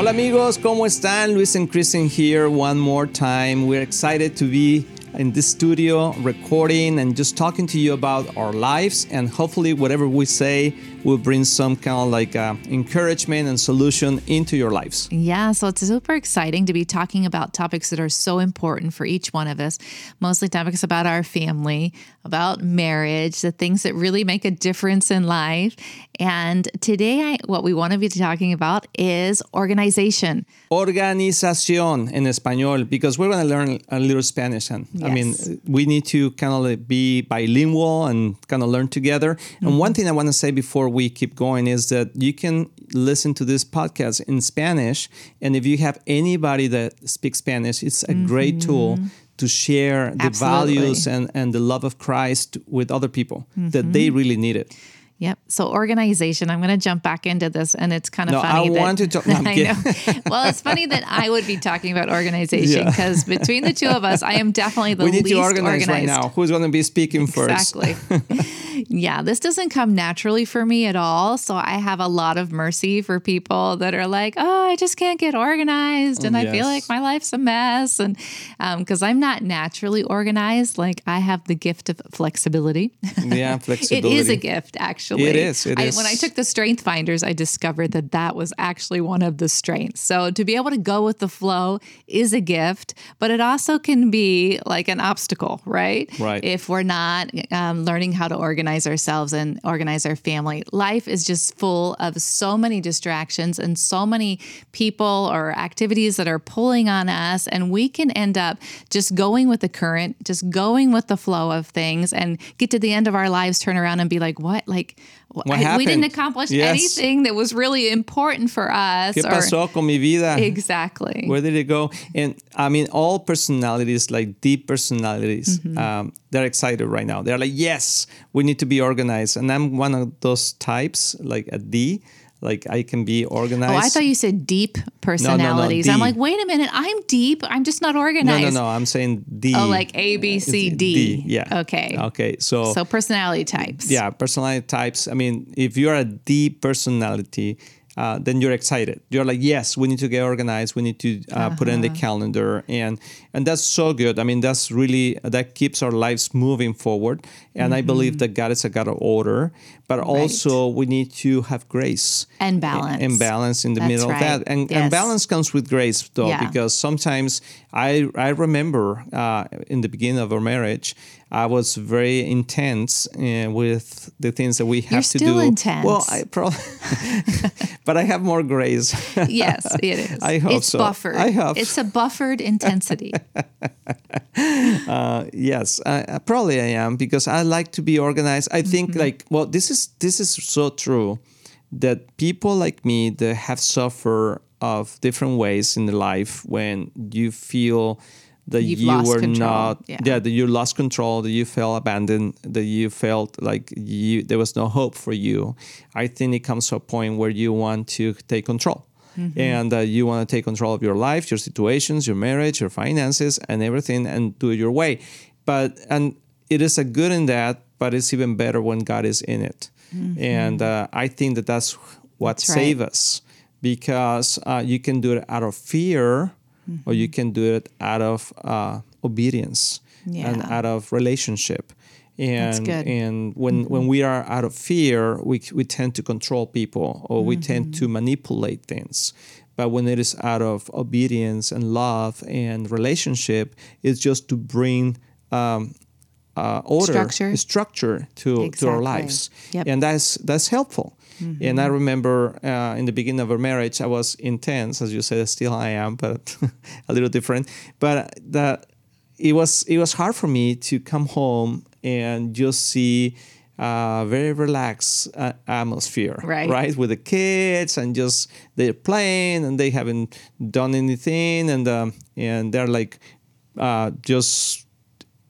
Hola amigos, ¿cómo están? Luis and Kristen here one more time. We're excited to be in this studio recording and just talking to you about our lives and hopefully whatever we say will bring some kind of like uh, encouragement and solution into your lives. Yeah, so it's super exciting to be talking about topics that are so important for each one of us, mostly topics about our family, about marriage, the things that really make a difference in life. And today, I, what we want to be talking about is organization. Organización in español, because we're going to learn a little Spanish. And I mean, we need to kind of be bilingual and kind of learn together. And one thing I want to say before we keep going is that you can listen to this podcast in Spanish. And if you have anybody that speaks Spanish, it's a great mm-hmm. tool to share the Absolutely. values and, and the love of Christ with other people that they mm-hmm. really need it. Yep. So organization. I'm going to jump back into this, and it's kind of No, funny. I that, want to talk- no, I know. Well, it's funny that I would be talking about organization Yeah. because between the two of us, I am definitely the we need least to organize right now. Who's going to be speaking first? Exactly. yeah, this doesn't come naturally for me at all. So I have a lot of mercy for people that are like, oh, I just can't get organized. And I feel like my life's a mess. And because I'm not naturally organized, like I have the gift of flexibility. Yeah, It flexibility. is a gift, actually. It is, it I, is. When I took the strength finders, I discovered that that was actually one of the strengths. So to be able to go with the flow is a gift, but it also can be like an obstacle, right? Right. If we're not um, learning how to organize ourselves and organize our family, life is just full of so many distractions and so many people or activities that are pulling on us, and we can end up just going with the current, just going with the flow of things, and get to the end of our lives, turn around and be like, "What? Like, What I- we didn't accomplish Yes. anything that was really important for us." ¿Qué or- con mi vida? exactly. Where did it go? And I mean, all personalities, like deep personalities, Mm-hmm. um, they're excited right now. They're like, yes, we need to be organized. And I'm one of those types, like a D, like I can be organized. Oh, I thought you said deep personalities. I'm like, wait a minute, I'm deep. I'm just not organized. no, no. no. I'm saying D. Oh, like A, B, C, D. D. Yeah. Okay. Okay. So, So personality types. yeah, personality types. I mean, if you're a D personality, uh, then you're excited. You're like, yes, we need to get organized. We need to uh, put in the Uh-huh. calendar, and and that's so good. I mean, that's really that keeps our lives moving forward. And I believe Mm-hmm. that God is a God of order, but also we need to have grace And balance. and balance in the That's middle right. of that. And, Yes. and balance comes with grace, though, Yeah. because sometimes I I remember uh, in the beginning of our marriage, I was very intense uh, with the things that we have You're to still do. intense. Well, I probably, but I have more grace. Yes, it is. I hope it's so. buffered. I hope. It's a buffered intensity. yes, I, I probably I am because I like to be organized. I think Mm-hmm. like well, this is this is so true that people like me that have suffered of different ways in the life when you feel that You've you were control, not yeah. that you lost control that you felt abandoned that you felt like you there was no hope for you i think it comes to a point where you want to take control Mm-hmm. and uh, you want to take control of your life your situations your marriage your finances and everything and do it your way but and it is a good in that but it's even better when god is in it and uh, i think that that's what Mm-hmm. Right. saves us because uh, you can do it out of fear or you can do it out of uh, obedience and out of relationship and and when when we are out of fear we we tend to control people or we tend to manipulate things. But when it is out of obedience and love and relationship it's just to bring um, uh, order Structure. structure to to our lives. Yep. and that's that's helpful. And i remember uh, in the beginning of our marriage i was intense. As you said still i am but a little different. But that it was it was hard for me to come home and just see a very relaxed uh, atmosphere Right. right with the kids and just they're playing and they haven't done anything and um, and they're like uh, just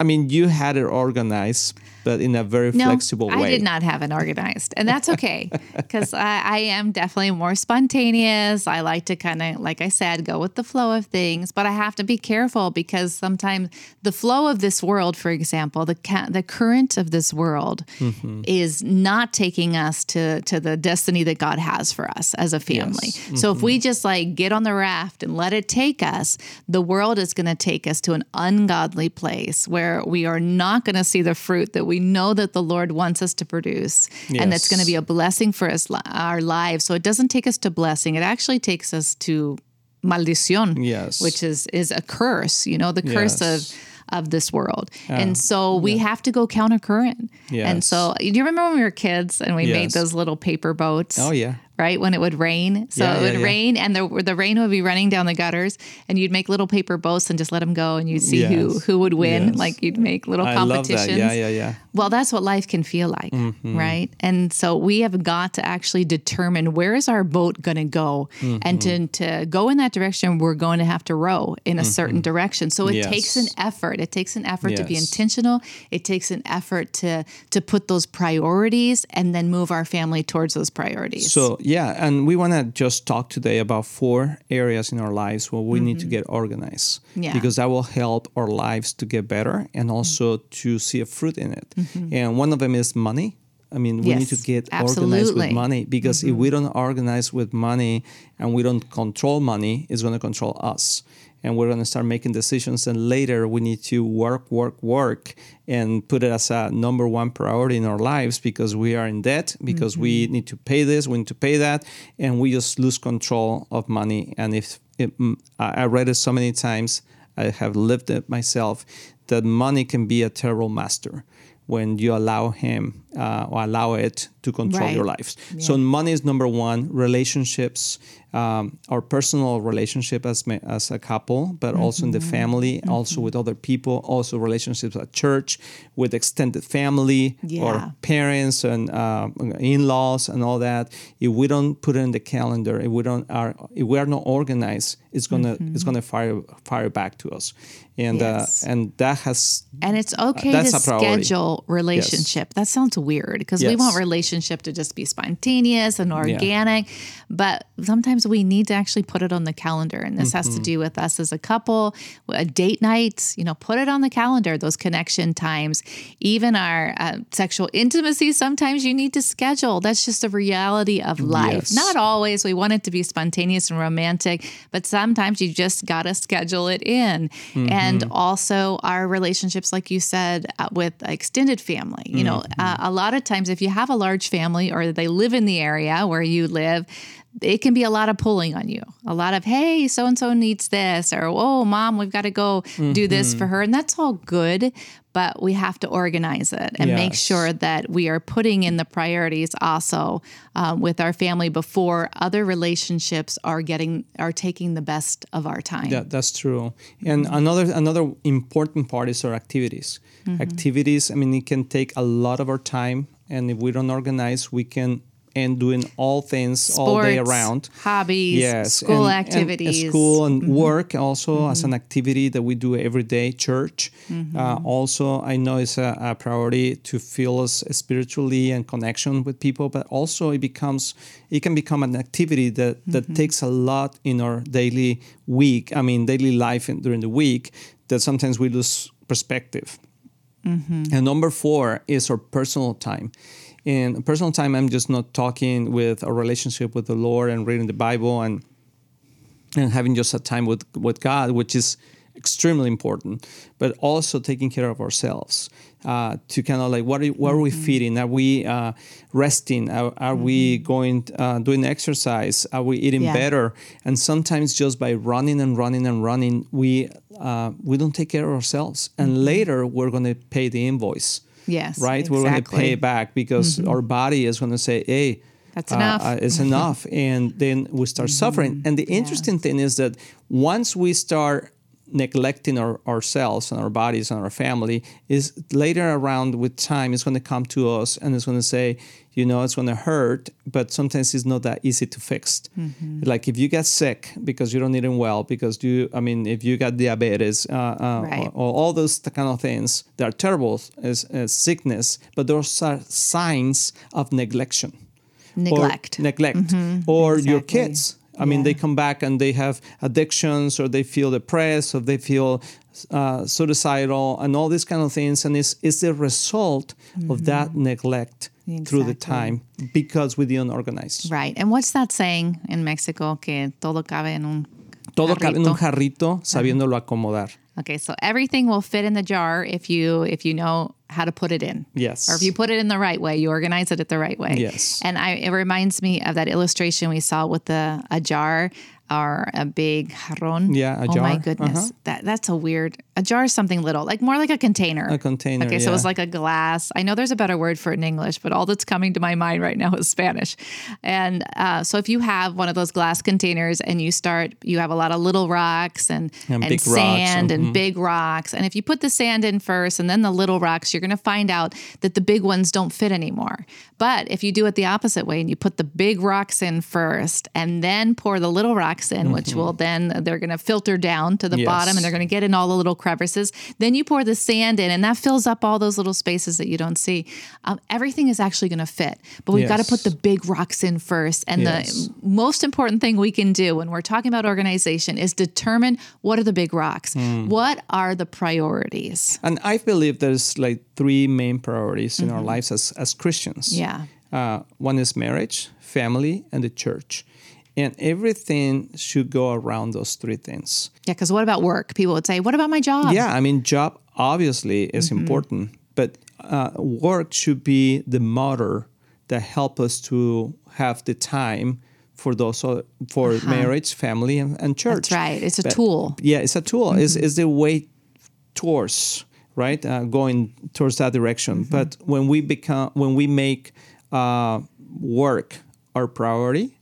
I mean, you had it organized, but in a very No, flexible way. I did not have it organized, and that's okay because I, I am definitely more spontaneous. I like to kind of, like I said, go with the flow of things, but I have to be careful because sometimes the flow of this world, for example, the ca- the current of this world Mm-hmm. is not taking us to to the destiny that God has for us as a family. Yes. So if we just like get on the raft and let it take us, the world is going to take us to an ungodly place where we are not going to see the fruit that we know that the Lord wants us to produce, and that's going to be a blessing for us our lives. So it doesn't take us to blessing; it actually takes us to maldición, Yes. which is is a curse. You know, the curse Yes. of of this world. and so we have to go countercurrent. And so do you remember when we were kids and we made those little paper boats? Oh yeah. Right? When it would rain. So Yeah, it would yeah. rain and the, the rain would be running down the gutters and you'd make little paper boats and just let them go and you'd see who, Yes. who would win. Yes. Like you'd make little I love competitions. that. Yeah, yeah, yeah. Well, that's what life can feel like, Mm-hmm. right? And so we have got to actually determine where is our boat going to go, and to Mm-hmm. to go in that direction, we're going to have to row in a certain direction. So it Yes. takes an effort. It takes an effort to be intentional. It takes an effort to to put those priorities and then move our family towards those priorities. So yeah, and we want to just talk today about four areas in our lives where we need to get organized. Mm-hmm. Yeah. Because that will help our lives to get better and also to see a fruit in it. And one of them is money. I mean, we need to Mm-hmm. Yes, get organized with absolutely. Mm-hmm. money because if we don't organize with money and we don't control money, it's going to control us. And we're going to start making decisions. And later we need to work, work, work and put it as a number one priority in our lives because we are in debt, because we need to pay this, we need to pay that. And we just lose control of money. And if it, mm, I I read it so many times, I have lived it myself, that money can be a terrible master when you allow him uh, or allow it to control Right. your lives. So money is number one. Relationships, um, our personal relationship as ma- as a couple, but also in the family, also with other people, also relationships at church, with extended family Yeah. or parents and uh, in-laws and all that. If we don't put it in the calendar, if we don't are if we are not organized, it's gonna it's gonna fire fire back to us, and Yes. uh, and that has And it's okay That's to schedule relationship. That sounds weird because we want relationship to just be spontaneous and organic, but sometimes we need to actually put it on the calendar. And this has to Mm-hmm. do with us as a couple, a date night, you know, put it on the calendar, those connection times, even our uh, sexual intimacy. Sometimes you need to schedule. That's just a reality of life. Yes. Not always. We want it to be spontaneous and romantic, but sometimes you just got to schedule it in. And also our relationships, like you said, uh, with extended family. You know, uh, a lot of times if you have a large family or they live in the area where you live, it can be a lot of pulling on you. A lot of, hey, so and so needs this, or oh, mom, we've got to go do this for her. And that's all good, but we have to organize it and make sure that we are putting in the priorities also um, with our family before other relationships are getting are taking the best of our time. Yeah, that's true. And another another important part is our activities. Activities. I mean, it can take a lot of our time, and if we don't organize, we can end doing all things all day around. hobbies, Yes, school and- and, activities. Mm-hmm. school and work also as an activity that we do every day. Church, Mm-hmm. uh, also I know it's a, a priority to feel us spiritually and connection with people, but also it becomes it can become an activity that that Mm-hmm. takes a lot in our daily week. I mean, daily life in, during the week that sometimes we lose perspective. Mm-hmm. And number four is our personal time. In personal time, I'm just not talking with a relationship with the Lord and reading the Bible and and having just a time with with God, which is extremely important, but also taking care of ourselves uh, to kind of like what are, what are we feeding? Are we uh, resting? Are, are we going uh, doing exercise? Are we eating Yeah. better? And sometimes just by running and running and running, we uh, we don't take care of ourselves, and later we're going to pay the invoice. Yes, right. We're going to pay it back because our body is going to say, "Hey." That's uh, enough. uh, it's enough and then we start suffering and the interesting thing is that once we start neglecting our, ourselves and our bodies and our family is later around with time it's going to come to us and it's going to say you know it's going to hurt but sometimes it's not that easy to fix Mm-hmm. like if you get sick because you don't eat well because you i mean if you got diabetes uh, uh, Right. or, or all those kind of things they are terrible as, as sickness but those are signs of neglection Neglect. or neglect or your kids i mean they come back and they have addictions or they feel depressed or they feel uh, suicidal and all these kind of things. And it's, it's the result of that neglect through the time because we didn't organize. Right. And what's that saying in Mexico? Que todo cabe en un todo cabe en un jarrito. jarrito sabiéndolo acomodar. Okay, so everything will fit in the jar if you if you know how to put it in. Yes. Or if you put it in the right way, you organize it at the right way. Yes. And I, it reminds me of that illustration we saw with the a jar or a big jarron. Yeah, a jar. oh my goodness, Uh-huh. that that's a weird. A jar is something little, like more like a container. A container, Okay, so it's yeah. like a glass. I know there's a better word for it in English, but all that's coming to my mind right now is Spanish. And uh, so if you have one of those glass containers and you start, you have a lot of little rocks and And and, big rocks, sand and mhm. big rocks. And if you put the sand in first and then the little rocks, you're going to find out that the big ones don't fit anymore. But if you do it the opposite way and you put the big rocks in first and then pour the little rocks in, which will then they're going to filter down to the Yes. bottom and they're going to get in all the little crevices. Then you pour the sand in and that fills up all those little spaces that you don't see. Um, everything is actually going to fit, but we've got to put the big rocks in first. And Yes. the most important thing we can do when we're talking about organization is determine what are the big rocks. Hmm. What are the priorities? and i believe there's like three main priorities in our lives as, as christians Mm-hmm. Yeah. Uh, one is marriage, family, and the church. And everything should go around those three things. Yeah, because what about work? People would say, "What about my job?" Yeah, I mean, job obviously is Mm-hmm. important, but uh, work should be the motor that help us to have the time for those for marriage, family, and, and church. Uh-huh. That's right. It's a But- tool. Mm-hmm. Yeah, it's a tool. It's, it's the way towards right uh, going towards that direction. Mm-hmm. But when we become when we make uh, work our priority,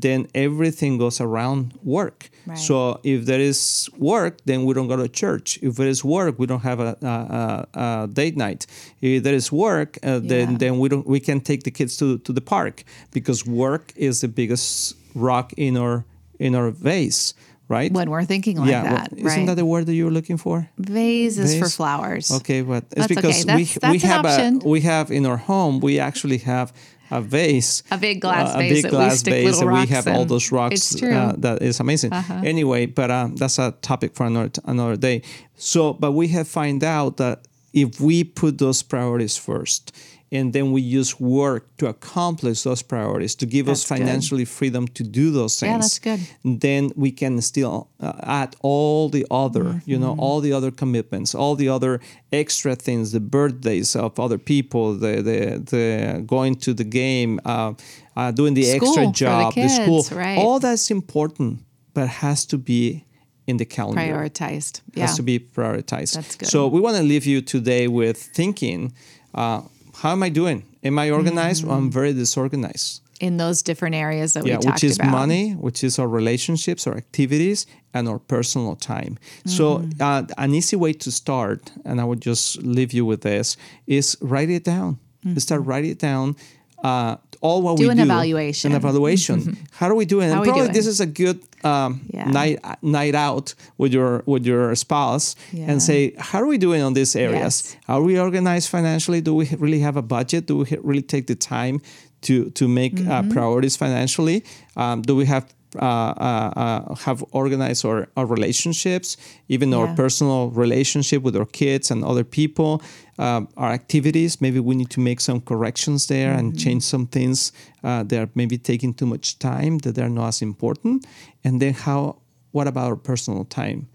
then everything goes around work. Mm-hmm. Right. So if there is work, then we don't go to church. If there is work, we don't have a, a, a, a date night. If there is work, uh, then Yeah. then we don't we can take the kids to, to the park because work is the biggest rock in our in our vase, right? When we're thinking like yeah, well, that, isn't right? that the word that you were looking for? Vase is for flowers. Okay, but it's That's okay. because That's- we that's we have option. a we have in our home we actually have a vase, A big glass uh, vase a big glass vase, and we have all those rocks. It's true. Uh-huh. Uh, that is amazing. Anyway, but um, that's a topic for another another day. So, but we have find out that if we put those priorities first. And then we use work to accomplish those priorities, to give us That's good. financially freedom to do those things Yeah, that's good. then we can still uh, add all the other, you know, Mm-hmm. all the other commitments, all the other extra things, the birthdays of other people, the the, the going to the game, uh, uh, doing the School extra for the job, the, school, right. all that's important, but has to be in the calendar. Prioritized. Yeah. Has to be prioritized. That's good. So we want to leave you today with thinking. Uh, how am I doing? Am I organized? Or I'm very disorganized in those different areas that yeah, we talked which is about. money, which is our relationships, our activities, and our personal time. So, Mm-hmm. uh, an easy way to start, and I would just leave you with this, is write it down. Start write it down. Uh, all what Mm-hmm. Do we an do. evaluation. An evaluation. How are we doing? How and probably doing? this is a good um, Yeah. night night out with your with your spouse Yeah. and say, how are we doing on these areas? Yes. Are we organized financially? Do we really have a budget? Do we really take the time to to make Mm-hmm. uh, priorities financially? Um, do we have uh, uh, uh, have organized our, our relationships, even our personal relationship with our kids and other people, um, our activities? Maybe we need to make some corrections there and Mm-hmm. change some things uh, that are maybe taking too much time that they're not as important. And then how? What about our personal time?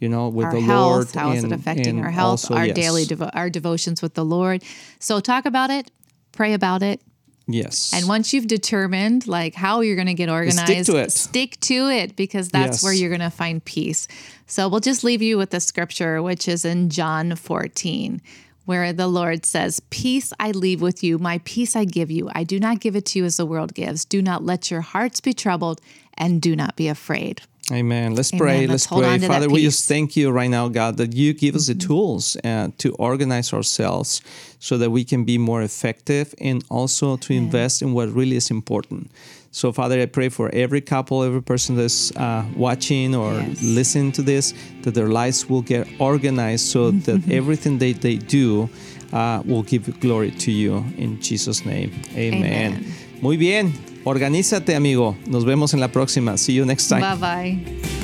You know, with our the health, Lord. how is it and- affecting our health, also, our yes. daily devo- our devotions with the Lord. So talk about it, pray about it, Yes. and once you've determined like how you're going to get organized, to it. stick to it because that's Yes. where you're going to find peace. So we'll just leave you with the scripture, which is in John 14, where the Lord says, Peace I leave with you, my peace I give you. I do not give it to you as the world gives. Do not let your hearts be troubled and do not be afraid. Amen. Let's Amen. pray. Let's Let's, pray. Father, we just thank you right now, God, that you give us the tools uh, to organize ourselves so that we can be more effective and also to invest in what really is important. So, Father, I pray for every couple, every person that's uh, watching or Yes. listening to this, that their lives will get organized so that everything they, they do uh, will give glory to you. In Jesus' name, amen. Amen. Muy bien. Organízate, amigo. Nos vemos en la próxima. See you next time. Bye bye.